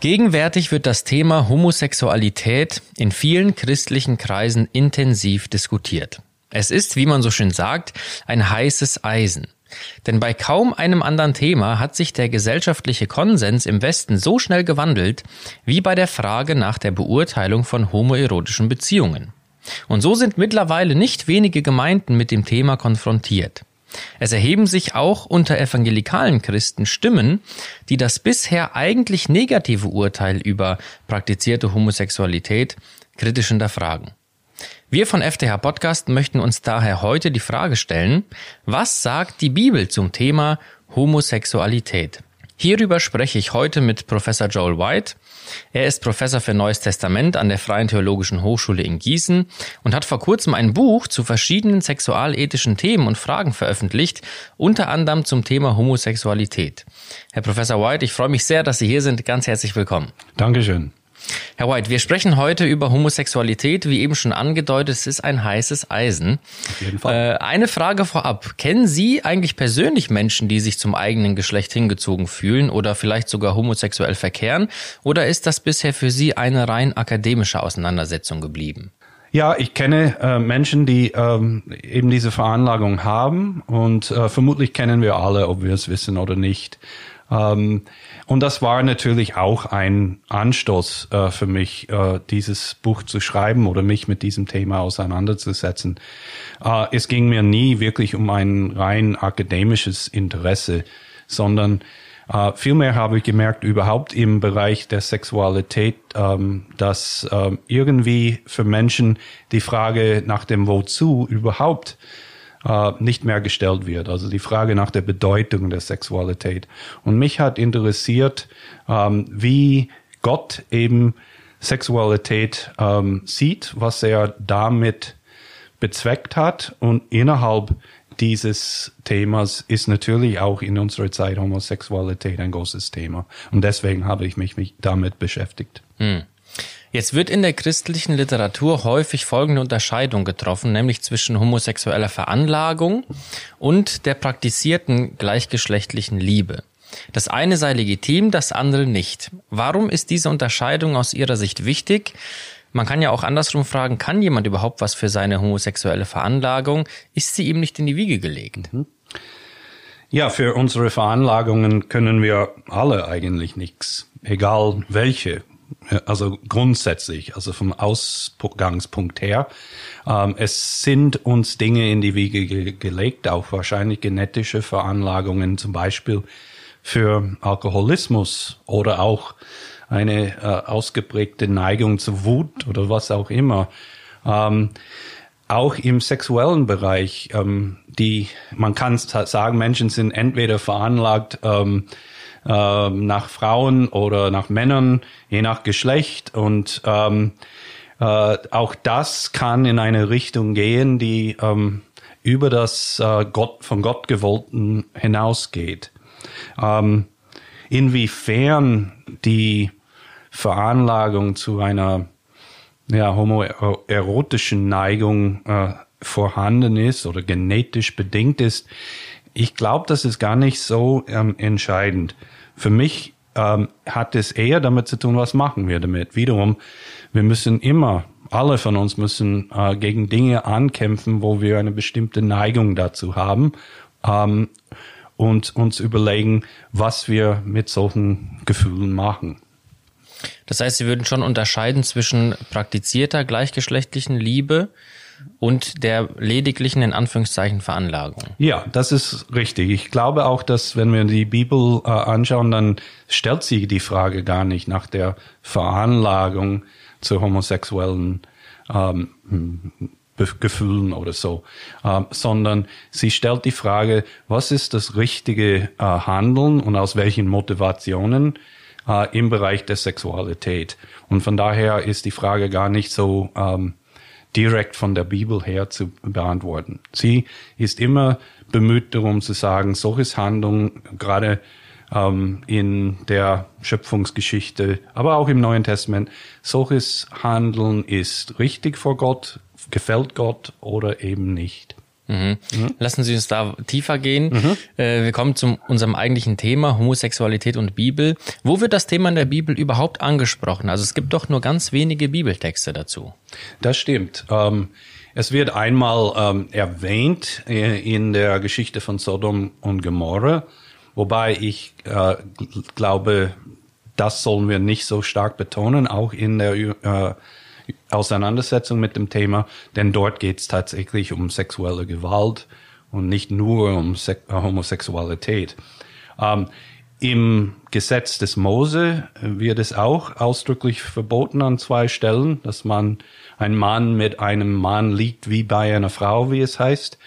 Gegenwärtig wird das Thema Homosexualität in vielen christlichen Kreisen intensiv diskutiert. Es ist, wie man so schön sagt, ein heißes Eisen. Denn bei kaum einem anderen Thema hat sich der gesellschaftliche Konsens im Westen so schnell gewandelt wie bei der Frage nach der Beurteilung von homoerotischen Beziehungen. Und so sind mittlerweile nicht wenige Gemeinden mit dem Thema konfrontiert. Es erheben sich auch unter evangelikalen Christen Stimmen, die das bisher eigentlich negative Urteil über praktizierte Homosexualität kritisch hinterfragen. Wir von FTH Podcast möchten uns daher heute die Frage stellen, was sagt die Bibel zum Thema Homosexualität? Hierüber spreche ich heute mit Professor Joel White. Er ist Professor für Neues Testament an der Freien Theologischen Hochschule in Gießen und hat vor kurzem ein Buch zu verschiedenen sexualethischen Themen und Fragen veröffentlicht, unter anderem zum Thema Homosexualität. Herr Professor White, ich freue mich sehr, dass Sie hier sind. Ganz herzlich willkommen. Dankeschön. Herr White, wir sprechen heute über Homosexualität. Wie eben schon angedeutet, es ist ein heißes Eisen. Auf jeden Fall. Äh, eine Frage vorab. Kennen Sie eigentlich persönlich Menschen, die sich zum eigenen Geschlecht hingezogen fühlen oder vielleicht sogar homosexuell verkehren? Oder ist das bisher für Sie eine rein akademische Auseinandersetzung geblieben? Ja, ich kenne äh, Menschen, die ähm, eben diese Veranlagung haben und äh, vermutlich kennen wir alle, ob wir es wissen oder nicht. Ähm, und das war natürlich auch ein Anstoß äh, für mich, äh, dieses Buch zu schreiben oder mich mit diesem Thema auseinanderzusetzen. Äh, es ging mir nie wirklich um ein rein akademisches Interesse, sondern Uh, vielmehr habe ich gemerkt, überhaupt im Bereich der Sexualität, ähm, dass ähm, irgendwie für Menschen die Frage nach dem Wozu überhaupt äh, nicht mehr gestellt wird. Also die Frage nach der Bedeutung der Sexualität. Und mich hat interessiert, ähm, wie Gott eben Sexualität ähm, sieht, was er damit bezweckt hat und innerhalb dieses Themas ist natürlich auch in unserer Zeit Homosexualität ein großes Thema. Und deswegen habe ich mich, mich damit beschäftigt. Hm. Jetzt wird in der christlichen Literatur häufig folgende Unterscheidung getroffen, nämlich zwischen homosexueller Veranlagung und der praktizierten gleichgeschlechtlichen Liebe. Das eine sei legitim, das andere nicht. Warum ist diese Unterscheidung aus Ihrer Sicht wichtig? Man kann ja auch andersrum fragen, kann jemand überhaupt was für seine homosexuelle Veranlagung? Ist sie ihm nicht in die Wiege gelegt? Mhm. Ja, für unsere Veranlagungen können wir alle eigentlich nichts, egal welche also grundsätzlich, also vom Ausgangspunkt her. Ähm, es sind uns Dinge in die Wiege ge gelegt, auch wahrscheinlich genetische Veranlagungen, zum Beispiel für Alkoholismus oder auch eine äh, ausgeprägte Neigung zu Wut oder was auch immer. Ähm, auch im sexuellen Bereich, ähm, die man kann sagen, Menschen sind entweder veranlagt, ähm, ähm, nach Frauen oder nach Männern, je nach Geschlecht. Und ähm, äh, auch das kann in eine Richtung gehen, die ähm, über das äh, Gott, von Gott gewollten hinausgeht. Ähm, inwiefern die Veranlagung zu einer ja, homoerotischen Neigung äh, vorhanden ist oder genetisch bedingt ist, ich glaube, das ist gar nicht so ähm, entscheidend. Für mich ähm, hat es eher damit zu tun, was machen wir damit. Wiederum, wir müssen immer, alle von uns müssen äh, gegen Dinge ankämpfen, wo wir eine bestimmte Neigung dazu haben ähm, und uns überlegen, was wir mit solchen Gefühlen machen. Das heißt, Sie würden schon unterscheiden zwischen praktizierter gleichgeschlechtlichen Liebe und der lediglichen in Anführungszeichen Veranlagung. Ja, das ist richtig. Ich glaube auch, dass wenn wir die Bibel äh, anschauen, dann stellt sie die Frage gar nicht nach der Veranlagung zu homosexuellen ähm, Gefühlen oder so, ähm, sondern sie stellt die Frage, was ist das richtige äh, Handeln und aus welchen Motivationen äh, im Bereich der Sexualität. Und von daher ist die Frage gar nicht so ähm, direkt von der Bibel her zu beantworten. Sie ist immer bemüht darum zu sagen, solches Handlung, gerade ähm, in der Schöpfungsgeschichte, aber auch im Neuen Testament, solches Handeln ist richtig vor Gott, gefällt Gott oder eben nicht. Mhm. Mhm. Lassen Sie uns da tiefer gehen. Mhm. Äh, wir kommen zu unserem eigentlichen Thema, Homosexualität und Bibel. Wo wird das Thema in der Bibel überhaupt angesprochen? Also es gibt doch nur ganz wenige Bibeltexte dazu. Das stimmt. Ähm, es wird einmal ähm, erwähnt äh, in der Geschichte von Sodom und Gomorra, wobei ich äh, glaube, das sollen wir nicht so stark betonen, auch in der äh, Auseinandersetzung mit dem Thema, denn dort geht es tatsächlich um sexuelle Gewalt und nicht nur um Se äh, Homosexualität. Ähm, Im Gesetz des Mose wird es auch ausdrücklich verboten an zwei Stellen, dass man ein Mann mit einem Mann liegt wie bei einer Frau, wie es heißt.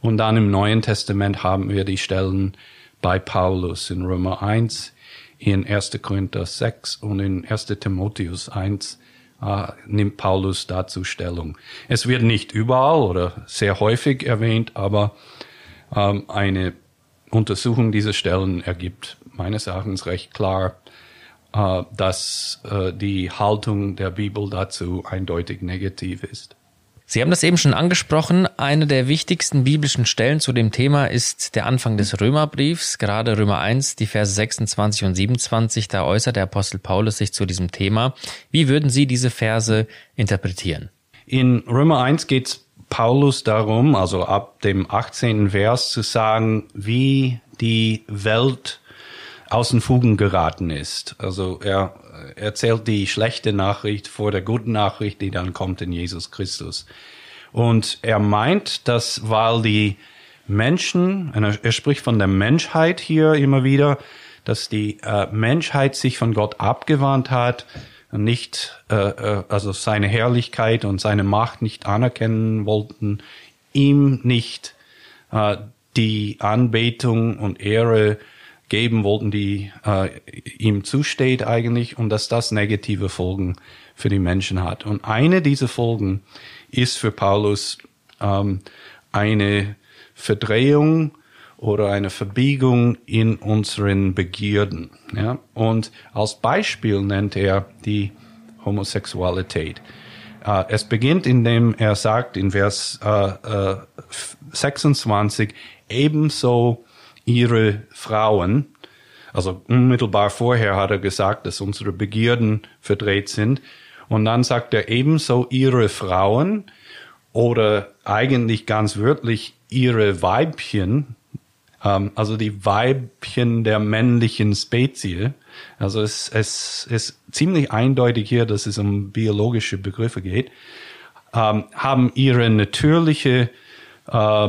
Und dann im Neuen Testament haben wir die Stellen bei Paulus in Römer 1, in 1. Korinther 6 und in 1. Timotheus 1 äh, nimmt Paulus dazu Stellung. Es wird nicht überall oder sehr häufig erwähnt, aber ähm, eine Untersuchung dieser Stellen ergibt meines Erachtens recht klar, äh, dass äh, die Haltung der Bibel dazu eindeutig negativ ist. Sie haben das eben schon angesprochen. Eine der wichtigsten biblischen Stellen zu dem Thema ist der Anfang des Römerbriefs, gerade Römer 1, die Verse 26 und 27. Da äußert der Apostel Paulus sich zu diesem Thema. Wie würden Sie diese Verse interpretieren? In Römer 1 geht Paulus darum, also ab dem 18. Vers zu sagen, wie die Welt aus den Fugen geraten ist. Also er erzählt die schlechte Nachricht vor der guten Nachricht, die dann kommt in Jesus Christus. Und er meint, dass weil die Menschen, er spricht von der Menschheit hier immer wieder, dass die äh, Menschheit sich von Gott abgewandt hat, nicht, äh, äh, also seine Herrlichkeit und seine Macht nicht anerkennen wollten, ihm nicht äh, die Anbetung und Ehre geben wollten, die äh, ihm zusteht eigentlich und dass das negative Folgen für die Menschen hat. Und eine dieser Folgen ist für Paulus ähm, eine Verdrehung oder eine Verbiegung in unseren Begierden. Ja? Und als Beispiel nennt er die Homosexualität. Uh, es beginnt, indem er sagt in Vers uh, uh, 26, ebenso ihre Frauen, also unmittelbar vorher hat er gesagt, dass unsere Begierden verdreht sind. Und dann sagt er ebenso ihre Frauen oder eigentlich ganz wörtlich ihre Weibchen, ähm, also die Weibchen der männlichen Spezie. Also es, es ist ziemlich eindeutig hier, dass es um biologische Begriffe geht, ähm, haben ihre natürliche äh,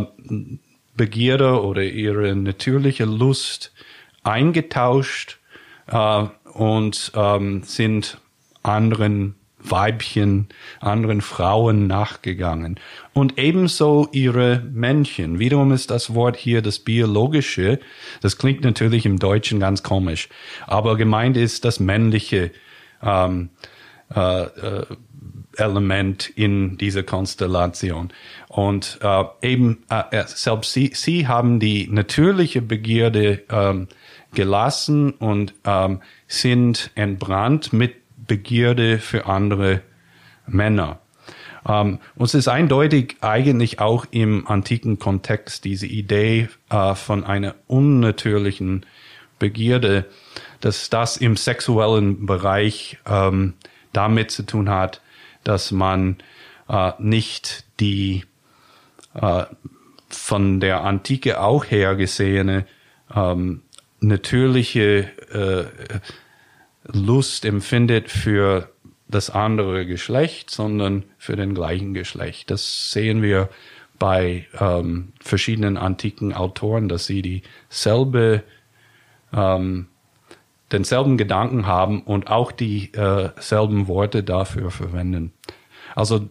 Begierde oder ihre natürliche Lust eingetauscht äh, und ähm, sind anderen Weibchen, anderen Frauen nachgegangen. Und ebenso ihre Männchen. Wiederum ist das Wort hier das biologische. Das klingt natürlich im Deutschen ganz komisch. Aber gemeint ist das männliche ähm, äh, äh, Element in dieser Konstellation. Und äh, eben äh, äh, selbst sie, sie haben die natürliche Begierde ähm, gelassen und ähm, sind entbrannt mit Begierde für andere Männer. Ähm, und es ist eindeutig eigentlich auch im antiken Kontext diese Idee äh, von einer unnatürlichen Begierde, dass das im sexuellen Bereich ähm, damit zu tun hat, dass man äh, nicht die äh, von der Antike auch her gesehene ähm, natürliche äh, Lust empfindet für das andere Geschlecht, sondern für den gleichen Geschlecht. Das sehen wir bei ähm, verschiedenen antiken Autoren, dass sie dieselbe ähm, denselben Gedanken haben und auch dieselben äh, Worte dafür verwenden. Also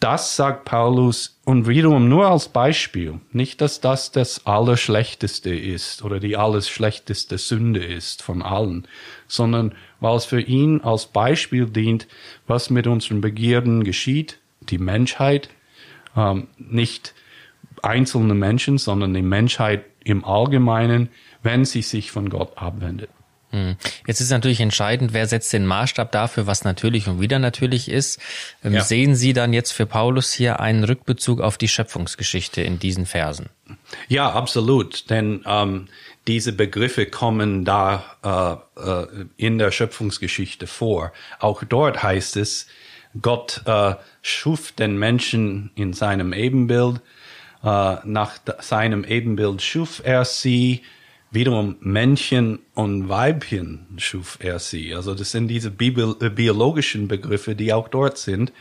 das sagt Paulus und wiederum nur als Beispiel. Nicht, dass das das Allerschlechteste ist oder die alles schlechteste Sünde ist von allen, sondern weil es für ihn als Beispiel dient, was mit unseren Begierden geschieht, die Menschheit, ähm, nicht einzelne Menschen, sondern die Menschheit im Allgemeinen, wenn sie sich von Gott abwendet. Hm. Jetzt ist natürlich entscheidend, wer setzt den Maßstab dafür, was natürlich und wieder natürlich ist. Ähm, ja. Sehen Sie dann jetzt für Paulus hier einen Rückbezug auf die Schöpfungsgeschichte in diesen Versen? Ja, absolut. Denn ähm, diese Begriffe kommen da äh, äh, in der Schöpfungsgeschichte vor. Auch dort heißt es, Gott äh, schuf den Menschen in seinem Ebenbild. Äh, nach seinem Ebenbild schuf er sie Wiederum Männchen und Weibchen schuf er sie. Also das sind diese äh, biologischen Begriffe, die auch dort sind.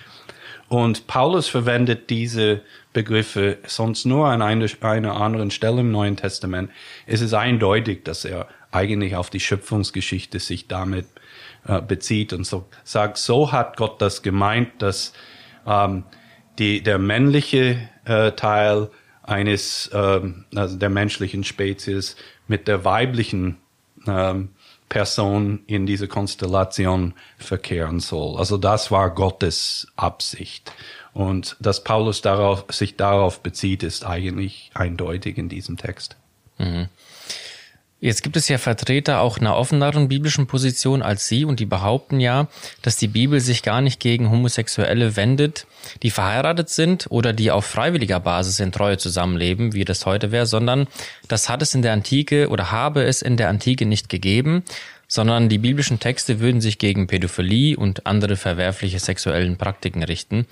Und Paulus verwendet diese Begriffe sonst nur an einer, einer anderen Stelle im Neuen Testament. Es ist eindeutig, dass er eigentlich auf die Schöpfungsgeschichte sich damit äh, bezieht und so sagt, so hat Gott das gemeint, dass ähm, die, der männliche äh, Teil eines ähm, also der menschlichen Spezies mit der weiblichen ähm, Person in diese Konstellation verkehren soll. Also das war Gottes Absicht. Und dass Paulus darauf, sich darauf bezieht, ist eigentlich eindeutig in diesem Text. Mhm. Jetzt gibt es ja Vertreter auch einer offeneren biblischen Position als Sie und die behaupten ja, dass die Bibel sich gar nicht gegen Homosexuelle wendet, die verheiratet sind oder die auf freiwilliger Basis in Treue zusammenleben, wie das heute wäre, sondern das hat es in der Antike oder habe es in der Antike nicht gegeben, sondern die biblischen Texte würden sich gegen Pädophilie und andere verwerfliche sexuellen Praktiken richten.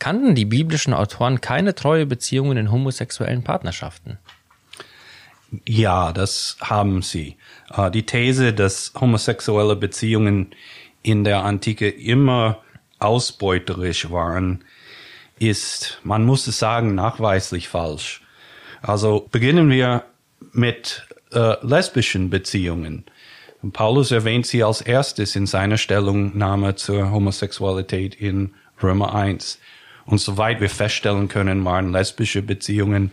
Kannten die biblischen Autoren keine treue Beziehungen in homosexuellen Partnerschaften? Ja, das haben sie. Äh, die These, dass homosexuelle Beziehungen in der Antike immer ausbeuterisch waren, ist, man muss es sagen, nachweislich falsch. Also beginnen wir mit äh, lesbischen Beziehungen. Paulus erwähnt sie als erstes in seiner Stellungnahme zur Homosexualität in Römer 1. Und soweit wir feststellen können, waren lesbische Beziehungen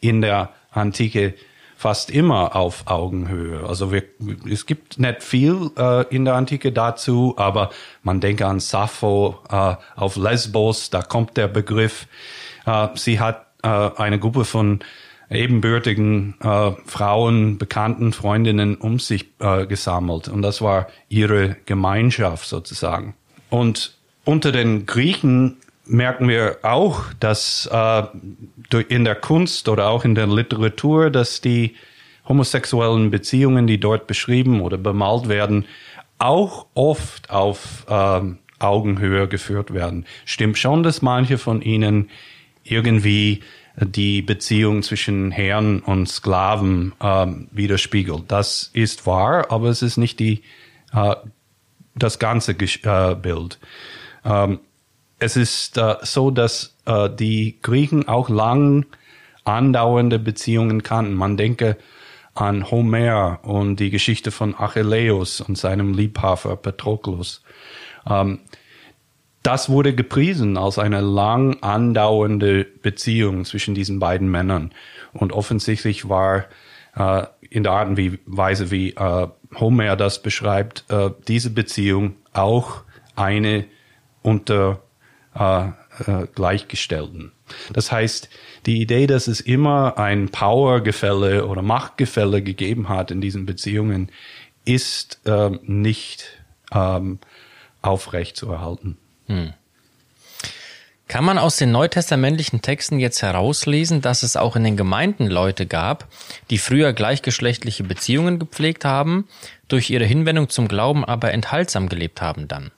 in der Antike fast immer auf Augenhöhe. Also wir, es gibt nicht viel äh, in der Antike dazu, aber man denke an Sappho äh, auf Lesbos, da kommt der Begriff. Äh, sie hat äh, eine Gruppe von ebenbürtigen äh, Frauen, Bekannten, Freundinnen um sich äh, gesammelt und das war ihre Gemeinschaft sozusagen. Und unter den Griechen merken wir auch, dass äh, in der Kunst oder auch in der Literatur, dass die homosexuellen Beziehungen, die dort beschrieben oder bemalt werden, auch oft auf äh, Augenhöhe geführt werden. Stimmt schon, dass manche von ihnen irgendwie die Beziehung zwischen Herrn und Sklaven äh, widerspiegelt. Das ist wahr, aber es ist nicht die, äh, das ganze äh, Bild. Ähm, es ist äh, so, dass äh, die Griechen auch lang andauernde Beziehungen kannten. Man denke an Homer und die Geschichte von Achilleus und seinem Liebhaber Patroklos. Ähm, das wurde gepriesen als eine lang andauernde Beziehung zwischen diesen beiden Männern. Und offensichtlich war äh, in der Art und Weise, wie äh, Homer das beschreibt, äh, diese Beziehung auch eine unter äh, äh, Gleichgestellten. Das heißt, die Idee, dass es immer ein Powergefälle oder Machtgefälle gegeben hat in diesen Beziehungen, ist äh, nicht ähm, aufrecht zu erhalten. Hm. Kann man aus den neutestamentlichen Texten jetzt herauslesen, dass es auch in den Gemeinden Leute gab, die früher gleichgeschlechtliche Beziehungen gepflegt haben, durch ihre Hinwendung zum Glauben aber enthaltsam gelebt haben dann?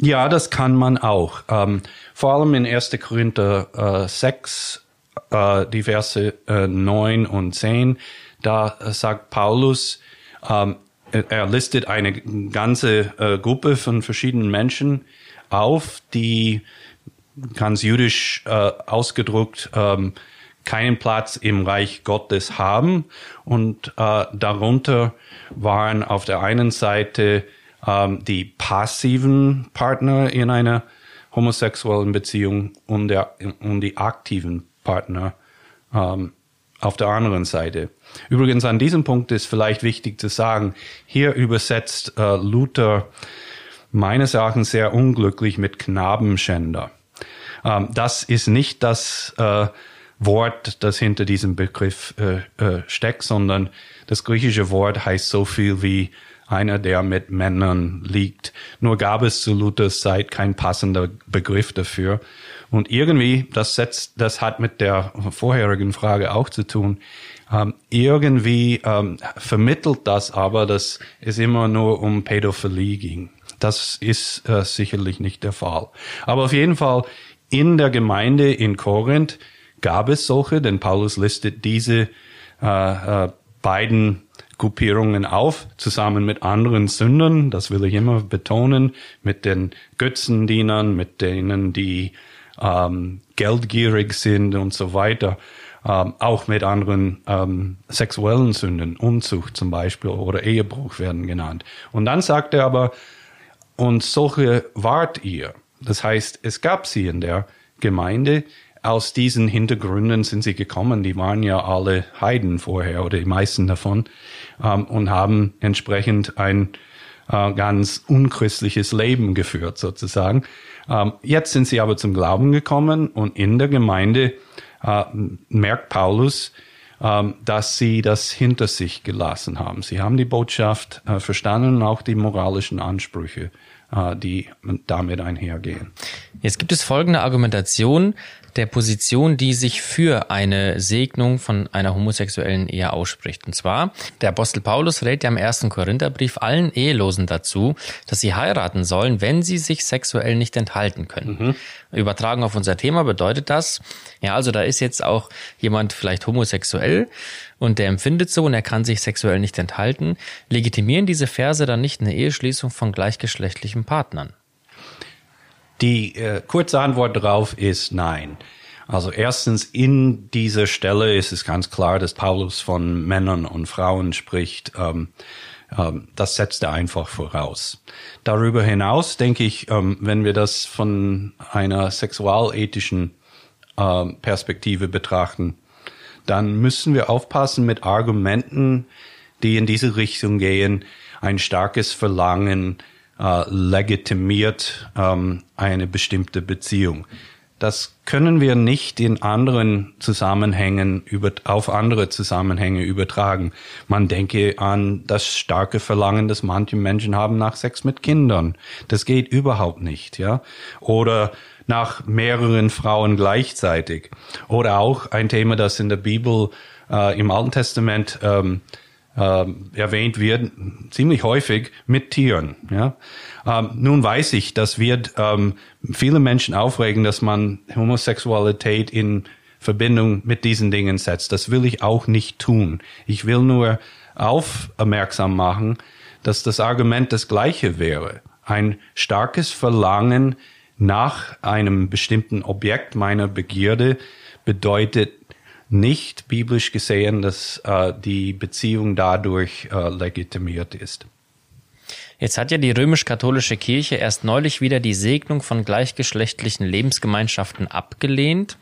Ja, das kann man auch. Ähm, vor allem in 1. Korinther äh, 6, äh, die Verse äh, 9 und 10, da äh, sagt Paulus, ähm, er listet eine ganze äh, Gruppe von verschiedenen Menschen auf, die ganz jüdisch äh, ausgedruckt ähm, keinen Platz im Reich Gottes haben. Und äh, darunter waren auf der einen Seite ähm, die passiven Partner in einer homosexuellen Beziehung und, der, und die aktiven Partner ähm, auf der anderen Seite. Übrigens an diesem Punkt ist vielleicht wichtig zu sagen, hier übersetzt äh, Luther meines Erachtens sehr unglücklich mit Knabenschänder. Ähm, das ist nicht das, äh, Wort, das hinter diesem Begriff äh, äh, steckt, sondern das griechische Wort heißt so viel wie einer, der mit Männern liegt. Nur gab es zu Luthers Zeit kein passender Begriff dafür. Und irgendwie, das setzt, das hat mit der vorherigen Frage auch zu tun. Ähm, irgendwie ähm, vermittelt das aber, dass es immer nur um Pädophilie ging. Das ist äh, sicherlich nicht der Fall. Aber auf jeden Fall in der Gemeinde in Korinth gab es solche, denn Paulus listet diese äh, äh, beiden Gruppierungen auf, zusammen mit anderen Sündern, das will ich immer betonen, mit den Götzendienern, mit denen, die ähm, geldgierig sind und so weiter, ähm, auch mit anderen ähm, sexuellen Sünden, Unzucht zum Beispiel oder Ehebruch werden genannt. Und dann sagt er aber, und solche wart ihr. Das heißt, es gab sie in der Gemeinde, aus diesen Hintergründen sind sie gekommen. Die waren ja alle Heiden vorher oder die meisten davon ähm, und haben entsprechend ein äh, ganz unchristliches Leben geführt sozusagen. Ähm, jetzt sind sie aber zum Glauben gekommen und in der Gemeinde äh, merkt Paulus, ähm, dass sie das hinter sich gelassen haben. Sie haben die Botschaft äh, verstanden und auch die moralischen Ansprüche, äh, die damit einhergehen. Jetzt gibt es folgende Argumentation der Position, die sich für eine Segnung von einer homosexuellen Ehe ausspricht. Und zwar, der Apostel Paulus rät ja im ersten Korintherbrief allen Ehelosen dazu, dass sie heiraten sollen, wenn sie sich sexuell nicht enthalten können. Mhm. Übertragen auf unser Thema bedeutet das, ja, also da ist jetzt auch jemand vielleicht homosexuell und der empfindet so und er kann sich sexuell nicht enthalten. Legitimieren diese Verse dann nicht eine Eheschließung von gleichgeschlechtlichen Partnern? Die äh, kurze Antwort darauf ist nein. Also erstens in dieser Stelle ist es ganz klar, dass Paulus von Männern und Frauen spricht. Ähm, ähm, das setzt er einfach voraus. Darüber hinaus denke ich, ähm, wenn wir das von einer sexualethischen äh, Perspektive betrachten, dann müssen wir aufpassen mit Argumenten, die in diese Richtung gehen, ein starkes Verlangen äh, legitimiert ähm, eine bestimmte Beziehung. Das können wir nicht in anderen Zusammenhängen über, auf andere Zusammenhänge übertragen. Man denke an das starke Verlangen, das manche Menschen haben nach Sex mit Kindern. Das geht überhaupt nicht, ja. Oder nach mehreren Frauen gleichzeitig. Oder auch ein Thema, das in der Bibel äh, im Alten Testament ähm, ähm, erwähnt wird, ziemlich häufig mit Tieren. Ja? Ähm, nun weiß ich, das wird ähm, viele Menschen aufregen, dass man Homosexualität in Verbindung mit diesen Dingen setzt. Das will ich auch nicht tun. Ich will nur aufmerksam machen, dass das Argument das gleiche wäre. Ein starkes Verlangen nach einem bestimmten Objekt meiner Begierde bedeutet nicht biblisch gesehen, dass äh, die Beziehung dadurch äh, legitimiert ist. Jetzt hat ja die römisch-katholische Kirche erst neulich wieder die Segnung von gleichgeschlechtlichen Lebensgemeinschaften abgelehnt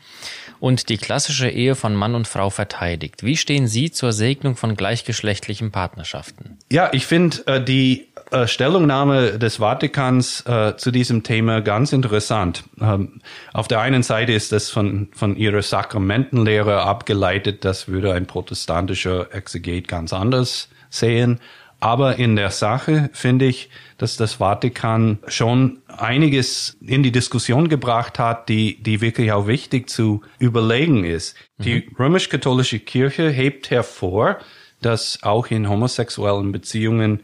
und die klassische Ehe von Mann und Frau verteidigt. Wie stehen Sie zur Segnung von gleichgeschlechtlichen Partnerschaften? Ja, ich finde äh, die äh, Stellungnahme des Vatikans äh, zu diesem Thema ganz interessant. Ähm, auf der einen Seite ist das von, von ihrer Sakramentenlehre abgeleitet, das würde ein protestantischer Exeget ganz anders sehen. Aber in der Sache finde ich, dass das Vatikan schon einiges in die Diskussion gebracht hat, die, die wirklich auch wichtig zu überlegen ist. Mhm. Die römisch-katholische Kirche hebt hervor, dass auch in homosexuellen Beziehungen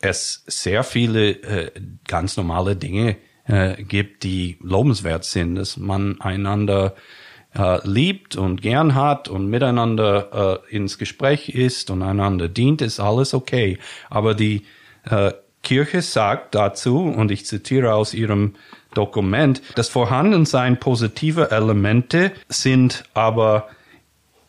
es sehr viele äh, ganz normale Dinge äh, gibt, die lobenswert sind, dass man einander äh, liebt und gern hat und miteinander äh, ins Gespräch ist und einander dient, ist alles okay. Aber die äh, Kirche sagt dazu, und ich zitiere aus ihrem Dokument, das Vorhandensein positiver Elemente sind aber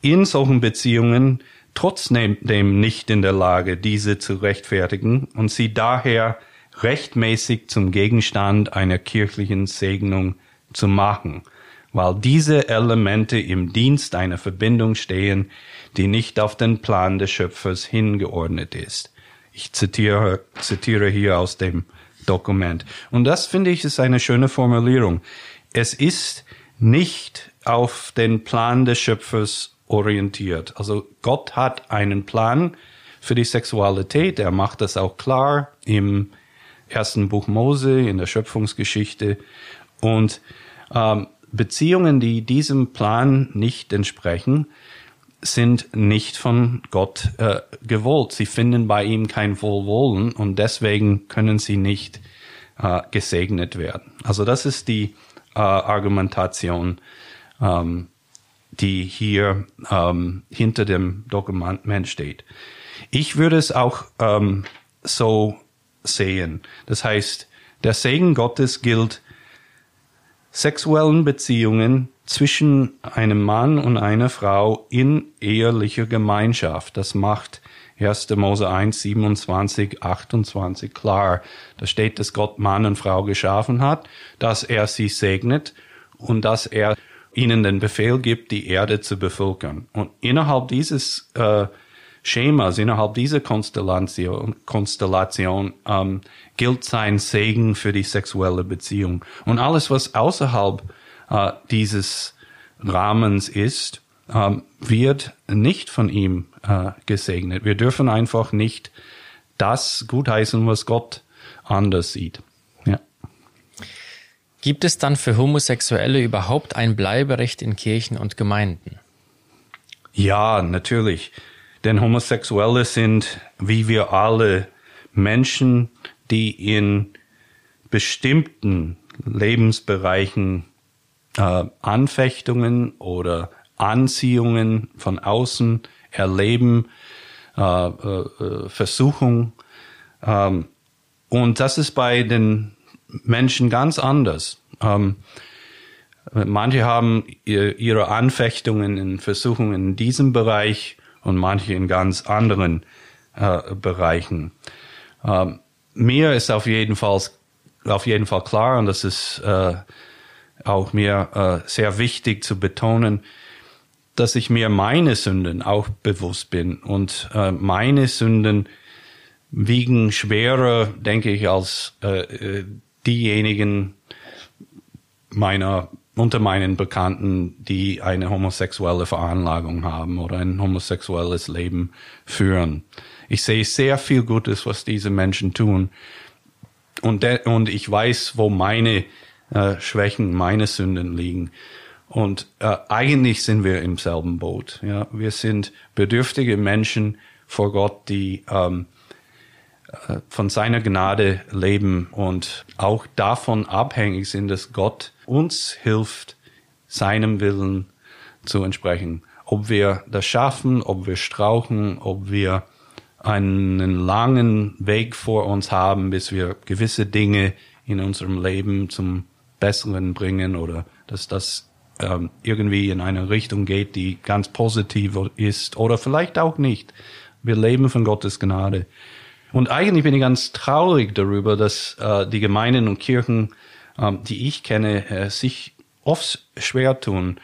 in solchen Beziehungen trotzdem nicht in der Lage, diese zu rechtfertigen und sie daher rechtmäßig zum Gegenstand einer kirchlichen Segnung zu machen, weil diese Elemente im Dienst einer Verbindung stehen, die nicht auf den Plan des Schöpfers hingeordnet ist. Ich zitiere, zitiere hier aus dem Dokument. Und das finde ich ist eine schöne Formulierung. Es ist nicht auf den Plan des Schöpfers orientiert. Also Gott hat einen Plan für die Sexualität. Er macht das auch klar im ersten Buch Mose, in der Schöpfungsgeschichte. Und ähm, Beziehungen, die diesem Plan nicht entsprechen, sind nicht von Gott äh, gewollt. Sie finden bei ihm kein Wohlwollen und deswegen können sie nicht äh, gesegnet werden. Also das ist die äh, Argumentation, ähm, die hier ähm, hinter dem Dokument steht. Ich würde es auch ähm, so sehen. Das heißt, der Segen Gottes gilt sexuellen Beziehungen zwischen einem Mann und einer Frau in ehelicher Gemeinschaft. Das macht 1. Mose 1, 27, 28 klar. Da steht, dass Gott Mann und Frau geschaffen hat, dass er sie segnet und dass er ihnen den Befehl gibt, die Erde zu bevölkern. Und innerhalb dieses äh, Schemas, innerhalb dieser Konstellation, Konstellation ähm, gilt sein Segen für die sexuelle Beziehung. Und alles, was außerhalb äh, dieses Rahmens ist, ähm, wird nicht von ihm äh, gesegnet. Wir dürfen einfach nicht das gutheißen, was Gott anders sieht. Ja. Gibt es dann für Homosexuelle überhaupt ein Bleiberecht in Kirchen und Gemeinden? Ja, natürlich. Denn Homosexuelle sind, wie wir alle, Menschen, die in bestimmten Lebensbereichen äh, Anfechtungen oder Anziehungen von außen erleben, äh, äh, Versuchung. Ähm, und das ist bei den Menschen ganz anders. Ähm, manche haben ihre Anfechtungen in Versuchungen in diesem Bereich und manche in ganz anderen äh, Bereichen. Ähm, mir ist auf jeden Fall auf jeden Fall klar und das ist äh, auch mir äh, sehr wichtig zu betonen, dass ich mir meine Sünden auch bewusst bin und äh, meine Sünden wiegen schwerer, denke ich, als äh, äh diejenigen meiner unter meinen Bekannten, die eine homosexuelle Veranlagung haben oder ein homosexuelles Leben führen. Ich sehe sehr viel Gutes, was diese Menschen tun. Und, und ich weiß, wo meine äh, Schwächen, meine Sünden liegen. Und äh, eigentlich sind wir im selben Boot. Ja, wir sind bedürftige Menschen vor Gott, die ähm, äh, von seiner Gnade leben und auch davon abhängig sind, dass Gott uns hilft, seinem Willen zu entsprechen. Ob wir das schaffen, ob wir strauchen, ob wir einen langen Weg vor uns haben, bis wir gewisse Dinge in unserem Leben zum Besseren bringen oder dass das ähm, irgendwie in eine Richtung geht, die ganz positiv ist oder vielleicht auch nicht. Wir leben von Gottes Gnade. Und eigentlich bin ich ganz traurig darüber, dass äh, die Gemeinden und Kirchen ähm, die ich kenne, äh, sich oft schwer tun,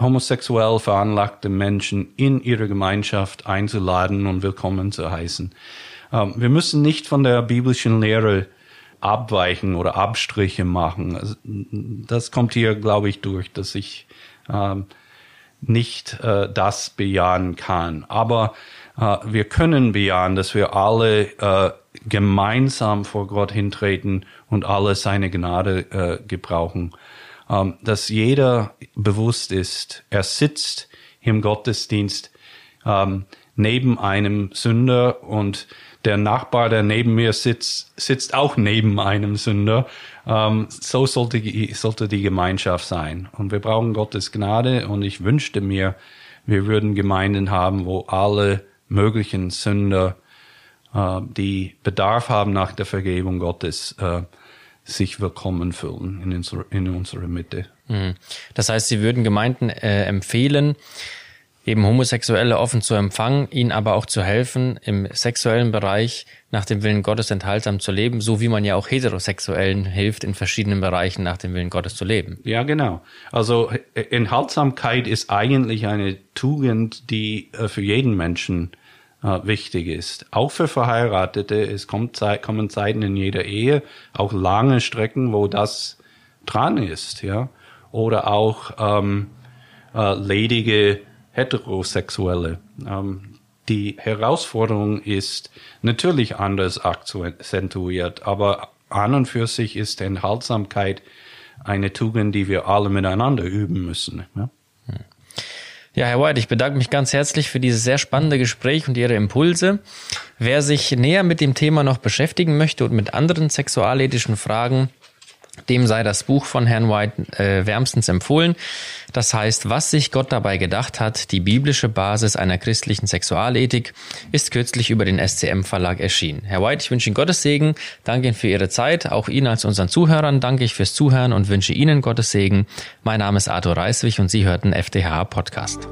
homosexuell veranlagte Menschen in ihre Gemeinschaft einzuladen und willkommen zu heißen. Ähm, wir müssen nicht von der biblischen Lehre abweichen oder Abstriche machen. Also, das kommt hier, glaube ich, durch, dass ich ähm, nicht äh, das bejahen kann. Aber äh, wir können bejahen, dass wir alle äh, gemeinsam vor Gott hintreten und alle seine Gnade äh, gebrauchen. Ähm, dass jeder bewusst ist, er sitzt im Gottesdienst ähm, neben einem Sünder und der Nachbar, der neben mir sitzt, sitzt auch neben einem Sünder. Ähm, so sollte, sollte die Gemeinschaft sein. Und wir brauchen Gottes Gnade und ich wünschte mir, wir würden Gemeinden haben, wo alle möglichen Sünder äh, die Bedarf haben nach der Vergebung Gottes, äh, sich willkommen fühlen in, unsere, in unserer Mitte. Mhm. Das heißt, Sie würden Gemeinden äh, empfehlen, eben Homosexuelle offen zu empfangen, ihnen aber auch zu helfen, im sexuellen Bereich nach dem Willen Gottes enthaltsam zu leben, so wie man ja auch Heterosexuellen hilft, in verschiedenen Bereichen nach dem Willen Gottes zu leben. Ja, genau. Also Enthaltsamkeit ist eigentlich eine Tugend, die äh, für jeden Menschen äh, wichtig ist. Auch für Verheiratete. Es kommt, kommen Zeiten in jeder Ehe, auch lange Strecken, wo das dran ist, ja. oder auch ähm, äh, ledige Heterosexuelle. Ähm, die Herausforderung ist natürlich anders akzentuiert, aber an und für sich ist Enthaltsamkeit eine Tugend, die wir alle miteinander üben müssen. Ja? Ja, Herr White, ich bedanke mich ganz herzlich für dieses sehr spannende Gespräch und Ihre Impulse. Wer sich näher mit dem Thema noch beschäftigen möchte und mit anderen sexualethischen Fragen, dem sei das Buch von Herrn White äh, wärmstens empfohlen. Das heißt, was sich Gott dabei gedacht hat, die biblische Basis einer christlichen Sexualethik, ist kürzlich über den SCM Verlag erschienen. Herr White, ich wünsche Ihnen Gottes Segen, danke Ihnen für Ihre Zeit, auch Ihnen als unseren Zuhörern danke ich fürs Zuhören und wünsche Ihnen Gottes Segen. Mein Name ist Arthur Reiswig und Sie hörten FDH Podcast.